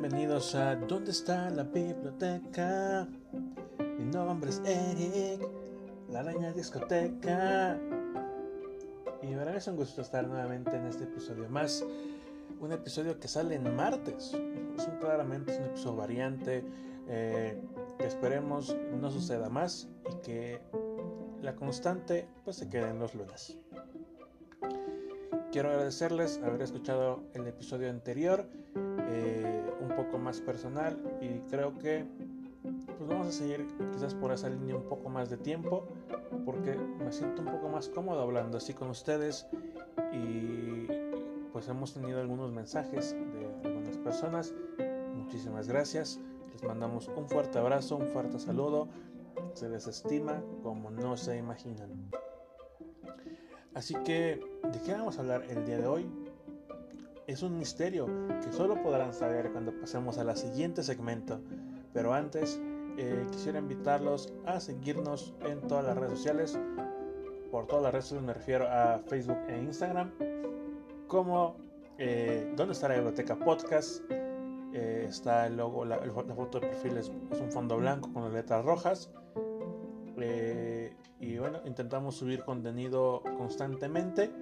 bienvenidos a ¿Dónde está la biblioteca? Mi nombre es Eric, la araña discoteca. Y ahora es un gusto estar nuevamente en este episodio más. Un episodio que sale en martes. Es un, claramente es un episodio variante eh, que esperemos no suceda más y que la constante pues se quede en los lunes. Quiero agradecerles haber escuchado el episodio anterior, eh, un poco más personal y creo que pues vamos a seguir quizás por esa línea un poco más de tiempo porque me siento un poco más cómodo hablando así con ustedes y pues hemos tenido algunos mensajes de algunas personas. Muchísimas gracias. Les mandamos un fuerte abrazo, un fuerte saludo. Se les estima como no se imaginan. Así que, ¿de qué vamos a hablar el día de hoy? Es un misterio que solo podrán saber cuando pasemos a la siguiente segmento. Pero antes, eh, quisiera invitarlos a seguirnos en todas las redes sociales. Por todas las redes sociales me refiero a Facebook e Instagram. Como eh, ¿Dónde está la biblioteca podcast? Eh, está el logo, la, foto de perfil es, es, un fondo blanco con las letras rojas. Eh, y bueno, intentamos subir contenido constantemente,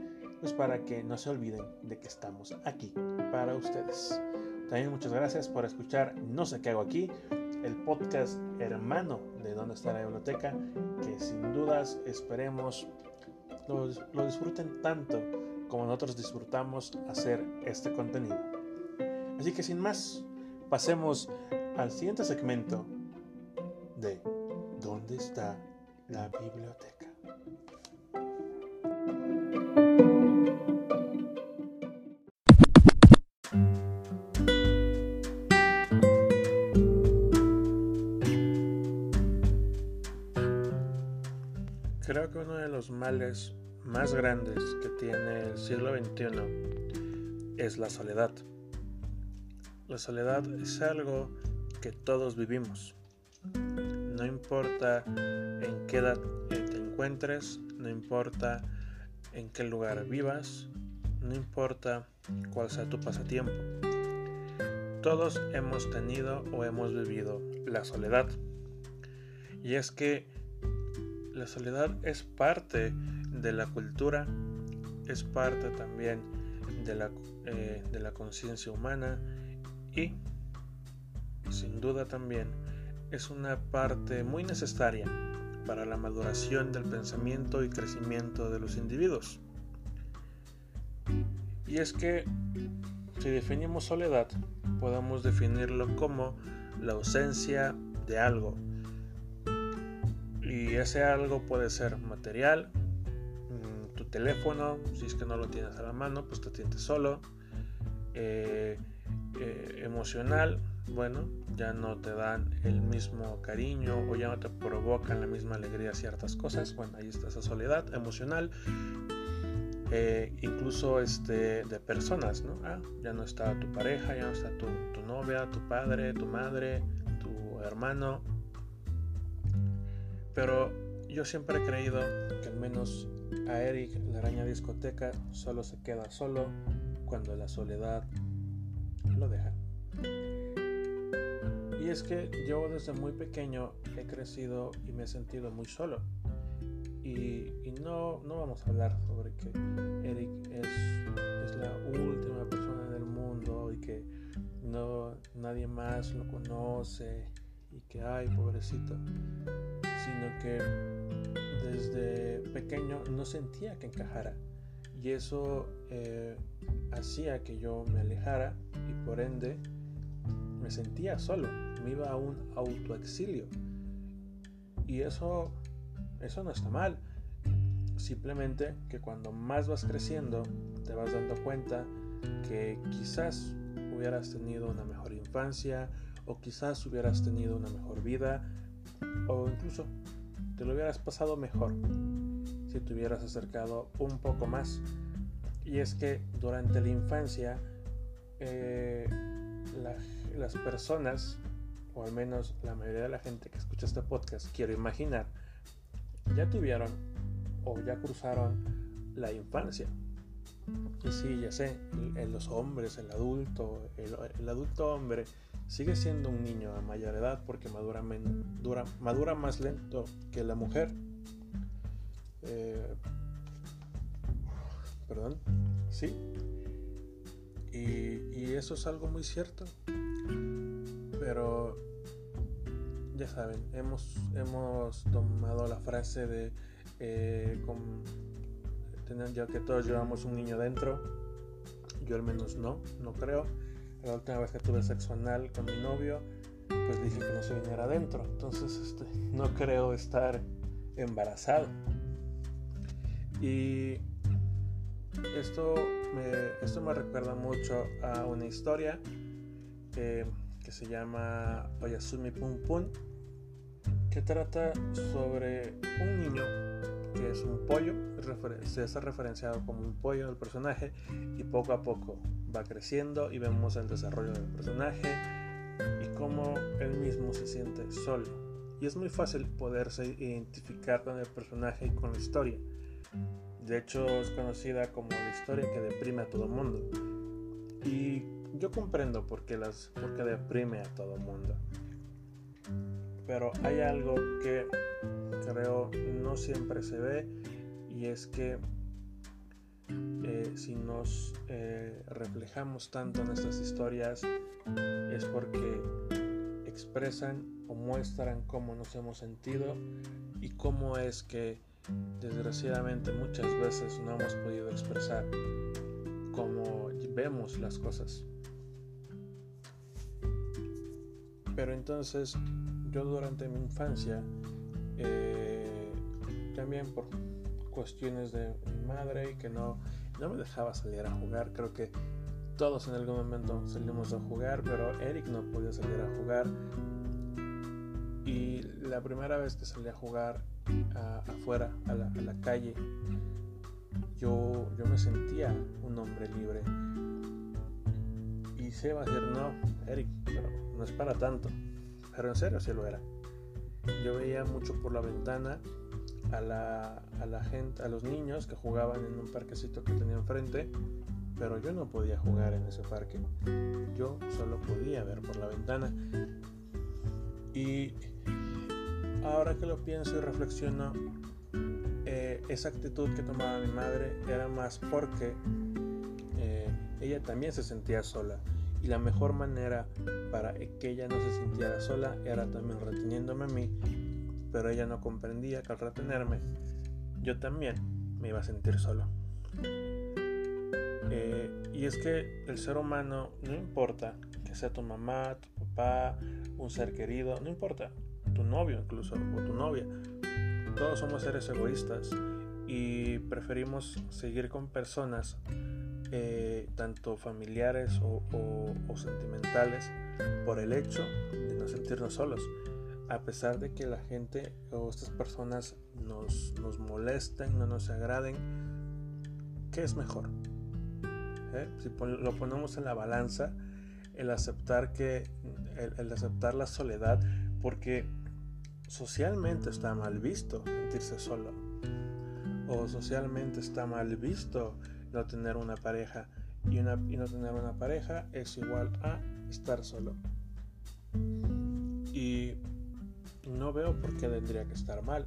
pues para que no se olviden de que estamos aquí para ustedes. También muchas gracias por escuchar No sé qué hago aquí, el podcast hermano de Dónde está la biblioteca, que sin dudas esperemos lo, lo disfruten tanto como nosotros disfrutamos hacer este contenido. Así que sin más, pasemos al siguiente segmento de ¿Dónde está la biblioteca? Males más grandes que tiene el siglo XXI es la soledad. La soledad es algo que todos vivimos. No importa en qué edad te encuentres, no importa en qué lugar vivas, no importa cuál sea tu pasatiempo. Todos hemos tenido o hemos vivido la soledad. Y es que la soledad es parte de la cultura, es parte también de la, eh, la conciencia humana y sin duda también es una parte muy necesaria para la maduración del pensamiento y crecimiento de los individuos. Y es que si definimos soledad, podemos definirlo como la ausencia de algo. Y ese algo puede ser material, mm, tu teléfono, si es que no lo tienes a la mano, pues te sientes solo. Eh, eh, emocional, bueno, ya no te dan el mismo cariño o ya no te provocan la misma alegría ciertas cosas. Bueno, ahí está esa soledad emocional. Eh, incluso este, de personas, ¿no? Ah, ya no está tu pareja, ya no está tu, tu novia, tu padre, tu madre, tu hermano. Pero yo siempre he creído que al menos a Eric, la araña discoteca, solo se queda solo cuando la soledad lo deja. Y es que yo desde muy pequeño he crecido y me he sentido muy solo. Y, y no, no, vamos a hablar sobre que Eric es, es, la última persona en el mundo y que no, nadie más lo conoce y que, ay, pobrecito. Sino que desde pequeño no sentía que encajara. Y eso eh, hacía que yo me alejara y por ende me sentía solo, me iba a un autoexilio. Y eso, eso no está mal. Simplemente que cuando más vas creciendo te vas dando cuenta que quizás hubieras tenido una mejor infancia o quizás hubieras tenido una mejor vida o incluso te lo hubieras pasado mejor si te hubieras acercado un poco más. Y es que durante la infancia eh, la, las personas, o al menos la mayoría de la gente que escucha este podcast, quiero imaginar, ya tuvieron o ya cruzaron la infancia. Y sí, ya sé, el, los hombres, el adulto, el, adulto hombre sigue siendo un niño a mayor edad porque madura, dura, madura más lento que la mujer. Eh, perdón, sí. Y, y, eso es algo muy cierto. Pero ya saben, hemos, hemos tomado la frase de eh, con, ya que todos llevamos un niño dentro. Yo al menos no, no creo. La última vez que tuve sexo anal con mi novio, pues dije que no se viniera adentro. Entonces este, no creo estar embarazado. Y esto me, esto me recuerda mucho a una historia que, se llama Oyasumi Pum Pum, que trata sobre un niño que es un pollo, se ha referenciado como un pollo del personaje y poco a poco va creciendo y vemos el desarrollo del personaje y cómo él mismo se siente solo. Y es muy fácil poderse identificar con el personaje y con la historia. De hecho es conocida como la historia que deprime a todo mundo. Y yo comprendo por qué, las, por qué deprime a todo mundo. Pero hay algo que creo no siempre se ve y es que eh, si nos eh, reflejamos tanto en estas historias es porque expresan o muestran cómo nos hemos sentido y cómo es que desgraciadamente muchas veces no hemos podido expresar cómo vemos las cosas. Pero entonces yo durante mi infancia eh, también por cuestiones de madre y que no, no me dejaba salir a jugar. Creo que todos en algún momento salimos a jugar, pero Eric no podía salir a jugar. Y la primera vez que salí a jugar afuera, a la, calle, yo, yo me sentía un hombre libre. Y se va a decir, no, Eric, no es para tanto. Pero en serio sí lo era. Yo veía mucho por la ventana a la, a la gente, a los niños que jugaban en un parquecito que tenía enfrente, pero yo no podía jugar en ese parque. Yo solo podía ver por la ventana. Y ahora que lo pienso y reflexiono, eh, esa actitud que tomaba mi madre era más porque eh, ella también se sentía sola y la mejor manera para que ella no se sintiera sola era también reteniéndome a mí, pero ella no comprendía que al retenerme yo también me iba a sentir solo. Eh, y es que el ser humano, no importa que sea tu mamá, tu papá, un ser querido, no importa, tu novio incluso o tu novia, todos somos seres egoístas y preferimos seguir con personas eh, tanto familiares o, sentimentales, por el hecho de no sentirnos solos. A pesar de que la gente o estas personas nos, nos molesten, no nos agraden, ¿qué es mejor? ¿Eh? Si lo ponemos en la balanza, el aceptar que el, aceptar la soledad, porque socialmente está mal visto sentirse solo, o socialmente está mal visto no tener una pareja. Y, una, y no tener una pareja es igual a estar solo. Y no veo por qué tendría que estar mal.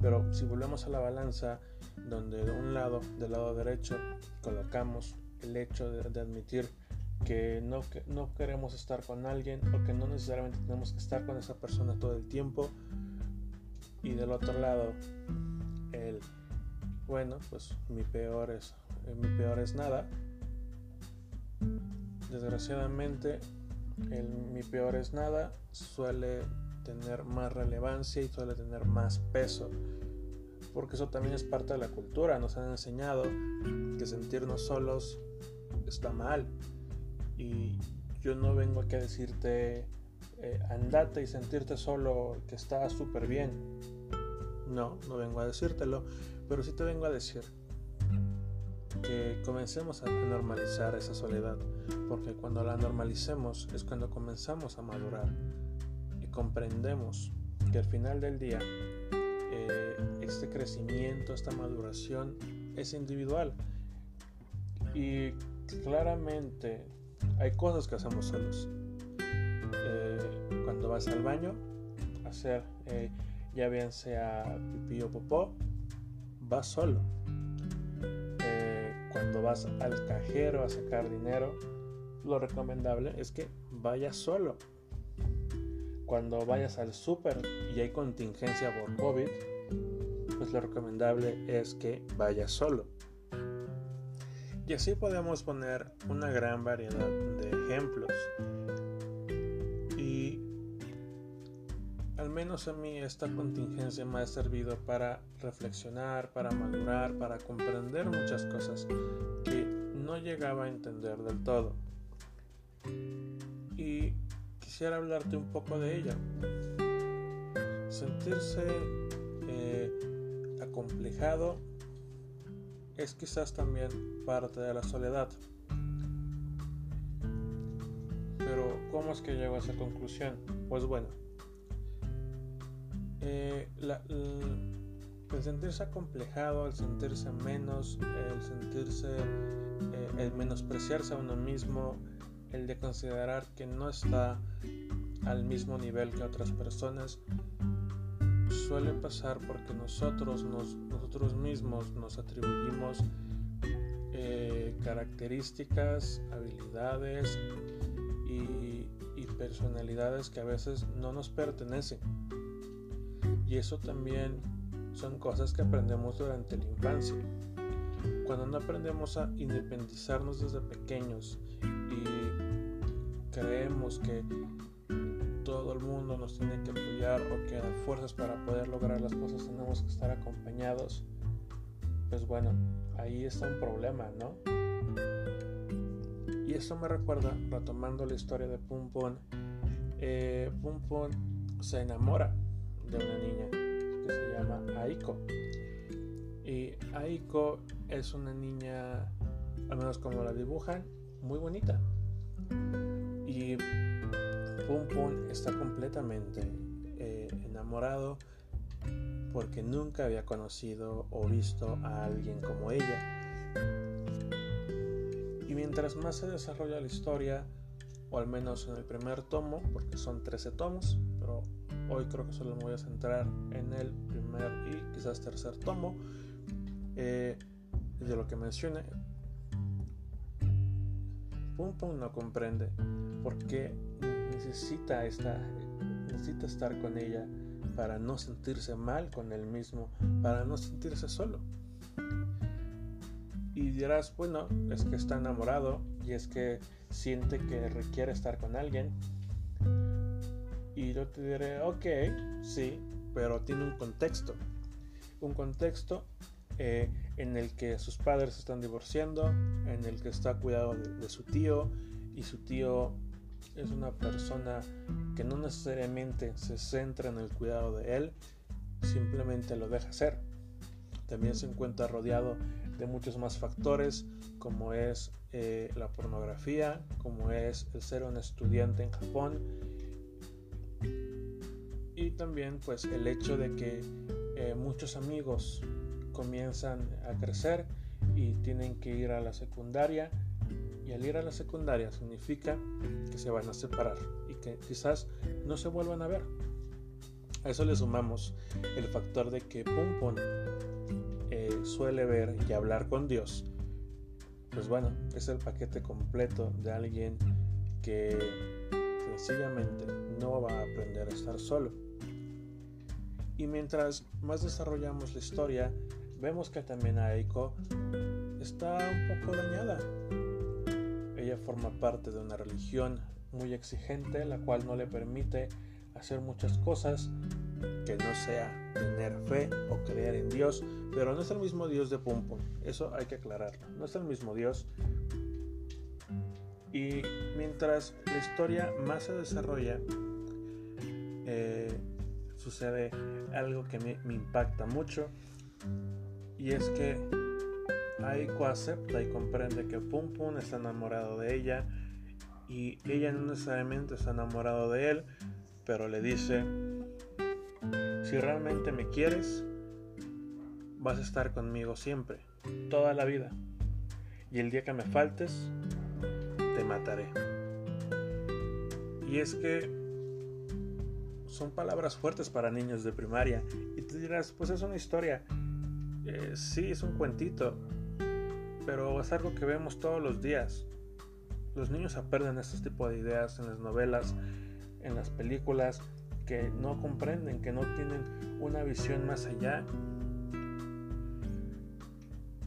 Pero si volvemos a la balanza, donde de un lado, del lado derecho, colocamos el hecho de, admitir que no, que no queremos estar con alguien o que no necesariamente tenemos que estar con esa persona todo el tiempo. Y del otro lado, el bueno, pues mi peor es, eh, mi peor es nada. Desgraciadamente, el mi peor es nada suele tener más relevancia y suele tener más peso. Porque eso también es parte de la cultura. Nos han enseñado que sentirnos solos está mal. Y yo no vengo aquí a decirte eh, andate y sentirte solo que está súper bien. No, no vengo a decírtelo. Pero sí te vengo a decir que comencemos a normalizar esa soledad, porque cuando la normalicemos es cuando comenzamos a madurar comprendemos que al final del día eh, este crecimiento, esta maduración es individual y claramente hay cosas que hacemos solos eh, cuando vas al baño, hacer eh, ya bien sea pipí o popó, vas solo. cuando vas al cajero a sacar dinero, lo recomendable es que vayas solo. Cuando vayas al súper y hay contingencia por COVID, pues lo recomendable es que vayas solo. Y así podemos poner una gran variedad de ejemplos. Y al menos a mí esta contingencia me ha servido para reflexionar, para madurar, para comprender muchas cosas que no llegaba a entender del todo. Quisiera hablarte un poco de ella. Sentirse eh, acomplejado es quizás también parte de la soledad. Pero ¿cómo es que llego a esa conclusión? Pues bueno, eh, el sentirse acomplejado, el sentirse menos, el sentirse, eh, el menospreciarse a uno mismo, el de considerar que no está al mismo nivel que otras personas, suele pasar porque nosotros, nosotros mismos nos atribuimos eh, características, habilidades y, y personalidades que a veces no nos pertenecen. Y eso también son cosas que aprendemos durante la infancia. Cuando no aprendemos a independizarnos desde pequeños y creemos que todo el mundo nos tiene que apoyar o que a fuerzas para poder lograr las cosas tenemos que estar acompañados, pues bueno, ahí está un problema, ¿no? Y esto me recuerda, retomando la historia de Pum Pum, eh, Pum Pum se enamora de una niña que se llama Aiko. Y Aiko es una niña, al menos como la dibujan, muy bonita. Y Pum Pum está completamente eh, enamorado porque nunca había conocido o visto a alguien como ella. Y mientras más se desarrolla la historia, o al menos en el primer tomo, porque son 13 tomos, pero hoy creo que solo me voy a centrar en el primer y quizás tercer tomo, eh, de lo que mencioné, Pum Pum no comprende por qué necesita, esta, necesita estar con ella para no sentirse mal con él mismo, para no sentirse solo. Y dirás, bueno, es que está enamorado y es que siente que requiere estar con alguien. Y yo te diré, ok, sí, pero tiene un contexto. Un contexto eh, en el que sus padres están divorciando, en el que está cuidado de su tío y su tío es una persona que no necesariamente se centra en el cuidado de él, simplemente lo deja ser. También se encuentra rodeado de muchos más factores como es eh, la pornografía, como es el ser un estudiante en Japón y también pues el hecho de que eh, muchos amigos comienzan a crecer y tienen que ir a la secundaria y al ir a la secundaria significa que se van a separar y que quizás no se vuelvan a ver. A eso le sumamos el factor de que Pum Pum eh, suele ver y hablar con Dios. Pues bueno, es el paquete completo de alguien que sencillamente no va a aprender a estar solo. Y mientras más desarrollamos la historia, vemos que también Aiko está un poco dañada. Ella forma parte de una religión muy exigente, la cual no le permite hacer muchas cosas que no sea tener fe o creer en Dios, pero no es el mismo Dios de Pum Pum, eso hay que aclararlo, no es el mismo Dios. Y mientras la historia más se desarrolla, eh, sucede algo que me, me impacta mucho, y es que Aiko acepta y comprende que Pum Pum está enamorado de ella y ella no necesariamente está enamorado de él, pero le dice, si realmente me quieres, vas a estar conmigo siempre, toda la vida. Y el día que me faltes, te mataré. Y es que son palabras fuertes para niños de primaria. Y te dirás, pues es una historia. Eh, sí, es un cuentito. Pero es algo que vemos todos los días. Los niños aprenden este tipo de ideas en las novelas, en las películas, que no comprenden, que no tienen una visión más allá.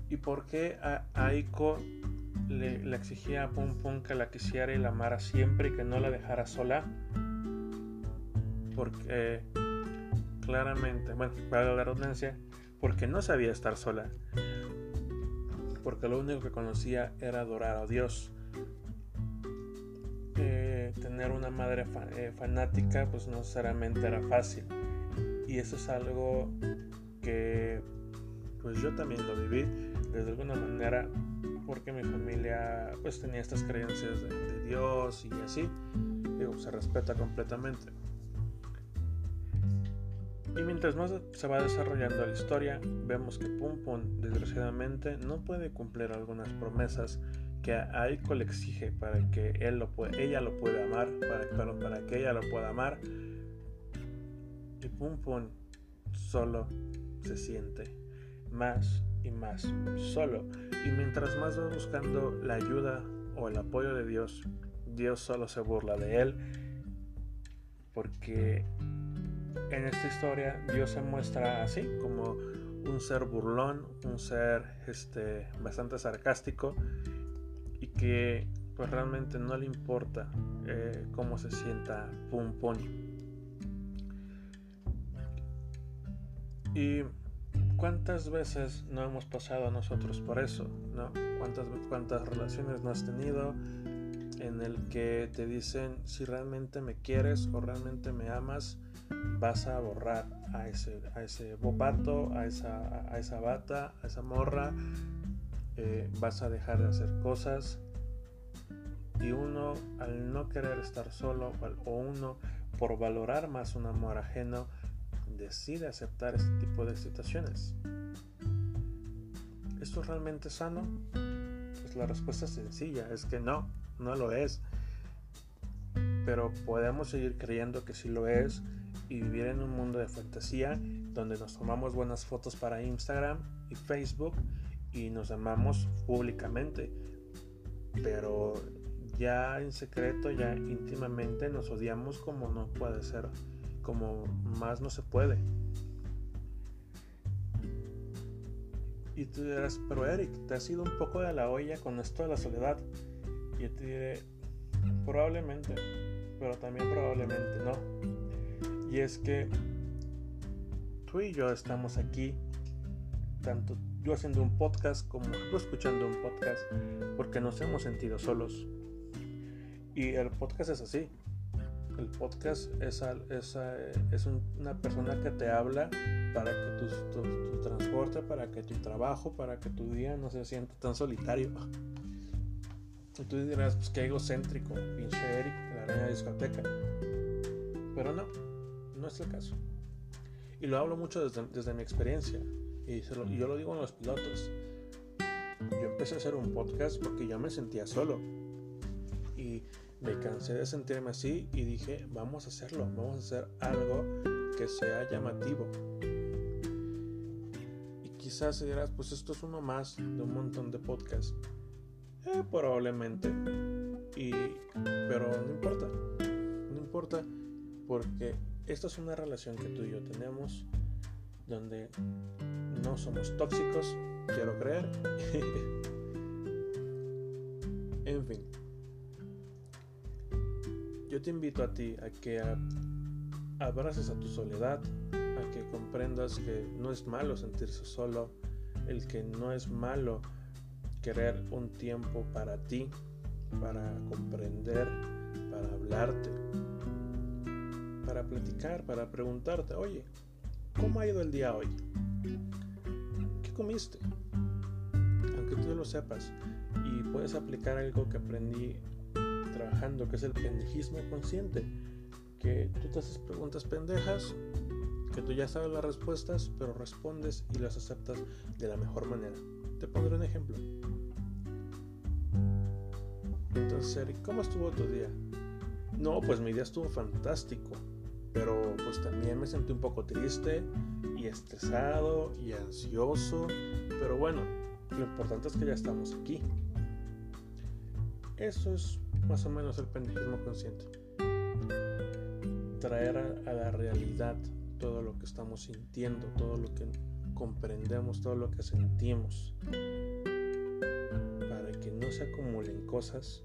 ¿Y por qué a Aiko le, exigía a Pum Pum que la quisiera y la amara siempre y que no la dejara sola? Porque claramente, bueno, para la redundancia, porque no sabía estar sola. Porque lo único que conocía era adorar a Dios. Eh, tener una madre eh, fanática pues no necesariamente era fácil. Y eso es algo que pues yo también lo viví de alguna manera porque mi familia pues tenía estas creencias de, Dios y así. Digo, se respeta completamente. Y mientras más se va desarrollando la historia, vemos que Pum Pum desgraciadamente no puede cumplir algunas promesas que Aiko le exige para que él lo ella lo pueda amar, para, para que ella lo pueda amar. Y Pum Pum solo se siente más y más solo. Y mientras más va buscando la ayuda o el apoyo de Dios, Dios solo se burla de él. Porque en esta historia Dios se muestra así, como un ser burlón, un ser este, bastante sarcástico y que pues realmente no le importa eh, cómo se sienta Pum Pum. Y cuántas veces no hemos pasado nosotros por eso, ¿no? ¿Cuántas, cuántas relaciones no has tenido en el que te dicen si realmente me quieres o realmente me amas, vas a borrar a ese, a ese a esa, a esa bata, a esa morra, eh, vas a dejar de hacer cosas. Y uno, al no querer estar solo, o uno, por valorar más un amor ajeno, decide aceptar este tipo de situaciones. ¿Esto es realmente sano? Pues la respuesta es sencilla, es que no, no lo es. Pero podemos seguir creyendo que sí lo es y vivir en un mundo de fantasía donde nos tomamos buenas fotos para Instagram y Facebook y nos amamos públicamente. Pero ya en secreto, ya íntimamente nos odiamos como no puede ser, como más no se puede. Y tú dirás, pero Eric, te has ido un poco de la olla con esto de la soledad. Y yo te diré, probablemente, pero también probablemente no. Y es que tú y yo estamos aquí, tanto yo haciendo un podcast como tú escuchando un podcast, porque nos hemos sentido solos. Y el podcast es así. El podcast es, es, es una persona que te habla para que tu, tu, transporte, para que tu trabajo, para que tu día no se sienta tan solitario. Y tú dirás, pues qué egocéntrico, pinche Eric, la araña discoteca. Pero no, no es el caso. Y lo hablo mucho desde, desde mi experiencia. Y, yo lo digo en los pilotos. Yo empecé a hacer un podcast porque yo me sentía solo. Y me cansé de sentirme así y dije, vamos a hacerlo, vamos a hacer algo que sea llamativo. Y quizás dirás, pues esto es uno más de un montón de podcasts. Eh, probablemente. Y, pero no importa. No importa porque esta es una relación que tú y yo tenemos donde no somos tóxicos, quiero creer. en fin. Yo te invito a ti a que abraces a tu soledad, a que comprendas que no es malo sentirse solo, el que no es malo querer un tiempo para ti, para comprender, para hablarte, para platicar, para preguntarte, oye, ¿cómo ha ido el día hoy? ¿Qué comiste? Aunque tú lo sepas y puedes aplicar algo que aprendí trabajando, que es el pendejismo consciente, que tú te haces preguntas pendejas, que tú ya sabes las respuestas, pero respondes y las aceptas de la mejor manera. Te pondré un ejemplo. Entonces, ¿cómo estuvo tu día? No, pues mi día estuvo fantástico, pero pues también me sentí un poco triste y estresado y ansioso, pero bueno, lo importante es que ya estamos aquí. Eso es más o menos el pendejismo consciente. Traer a, a la realidad todo lo que estamos sintiendo, todo lo que comprendemos, todo lo que sentimos, para que no se acumulen cosas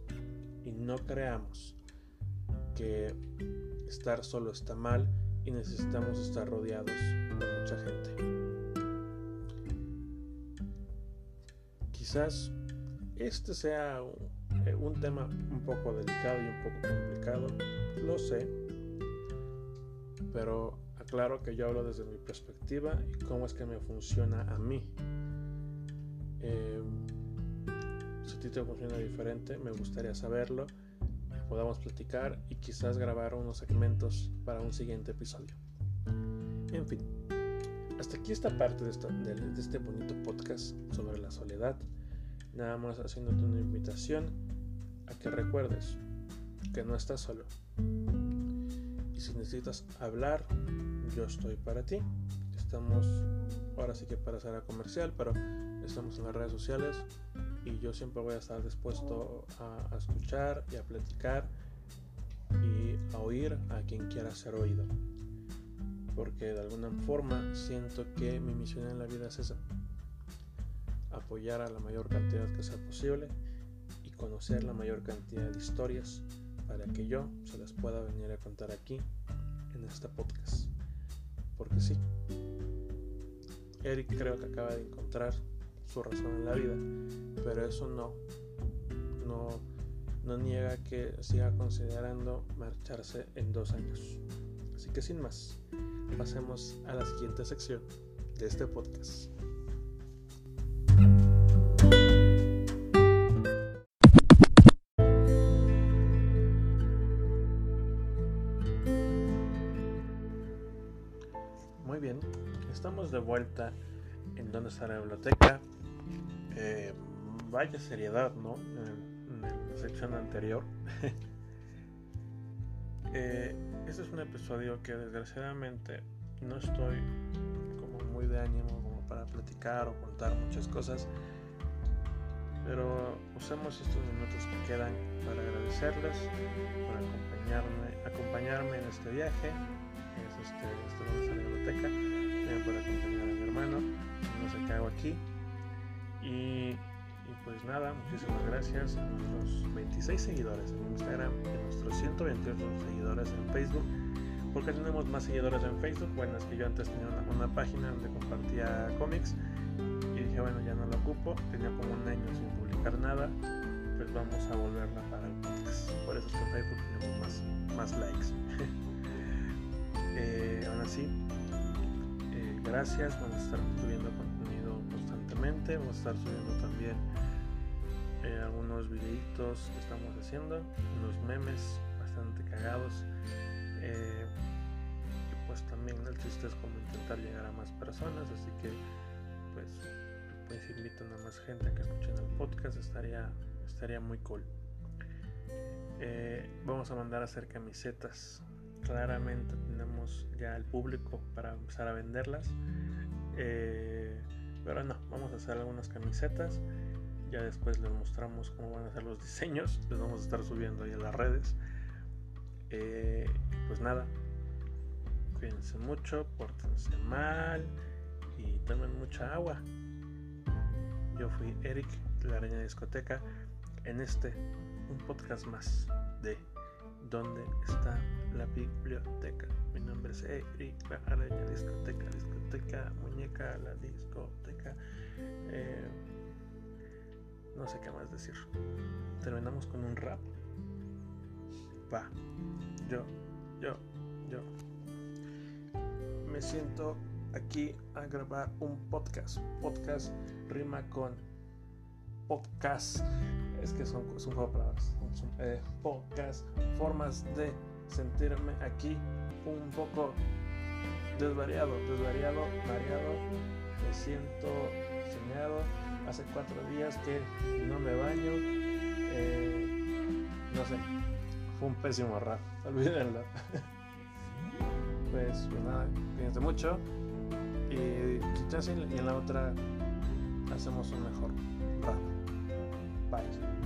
y no creamos que estar solo está mal y necesitamos estar rodeados de mucha gente. Quizás este sea un, eh, un tema un poco delicado y un poco complicado, lo sé, pero aclaro que yo hablo desde mi perspectiva y cómo es que me funciona a mí. Eh, si a ti te funciona diferente, me gustaría saberlo podamos platicar y quizás grabar unos segmentos para un siguiente episodio. En fin, hasta aquí esta parte de, de, este bonito podcast sobre la soledad. Nada más haciéndote una invitación a que recuerdes que no estás solo. Y si necesitas hablar, yo estoy para ti. Estamos, ahora sí que para hacer a comercial, pero estamos en las redes sociales y yo siempre voy a estar dispuesto a, escuchar y a platicar y a oír a quien quiera ser oído. Porque de alguna forma siento que mi misión en la vida es esa. Apoyar a la mayor cantidad que sea posible y conocer la mayor cantidad de historias para que yo se las pueda venir a contar aquí en este podcast. Porque sí, Eric creo que acaba de encontrar su razón en la vida, pero eso no, no, no niega que siga considerando marcharse en dos años. Así que sin más, pasemos a la siguiente sección de este podcast. Vuelta en donde está la biblioteca eh, vaya seriedad, ¿no? En, la sección anterior. eh, este es un episodio que desgraciadamente no estoy como muy de ánimo para platicar o contar muchas cosas. Pero usemos estos minutos que quedan para agradecerles, por acompañarme, en este viaje. Es este, este la biblioteca, también por acompañar a mi hermano. No sé qué hago aquí. Y, pues nada, muchísimas gracias a nuestros 26 seguidores en Instagram y a nuestros 128 seguidores en Facebook. porque tenemos más seguidores en Facebook? Bueno, es que yo antes tenía una, página donde compartía cómics y dije, bueno, ya no lo ocupo. Tenía como un año sin publicar nada. Pues vamos a volverla para el podcast. Por eso es que en Facebook tenemos más, más likes. así, eh, gracias. Vamos a estar subiendo Vamos a estar subiendo también eh, algunos videitos que estamos haciendo, unos memes bastante cagados. Eh, y pues también el chiste es como intentar llegar a más personas, así que pues, pues invitan a más gente a que escuchen el podcast, estaría, estaría muy cool. Eh, vamos a mandar a hacer camisetas. Claramente ya el público para empezar a venderlas. Pero no, vamos a hacer algunas camisetas. Ya después les mostramos cómo van a ser los diseños. Les vamos a estar subiendo ahí a las redes. Eh, pues nada, cuídense mucho, pórtense mal y tomen mucha agua. Yo fui Eric de la Araña Discoteca en este, un podcast más de ¿Dónde está la biblioteca? Mi nombre es Eric, la araña discoteca, discoteca, muñeca, la discoteca. Eh, no sé qué más decir. Terminamos con un rap. Va. Yo, yo, yo. Me siento aquí a grabar un podcast. Podcast rima con podcast. Es que son, de palabras eh, podcast, formas de sentirme aquí un poco desvariado, desvariado, variado. Me siento soñado. Hace cuatro días que no me baño. Eh, no sé. fue un pésimo rap, olvídenlo. pues, pues nada, cuídense mucho. Y quizás en la otra hacemos un mejor rap. Bye.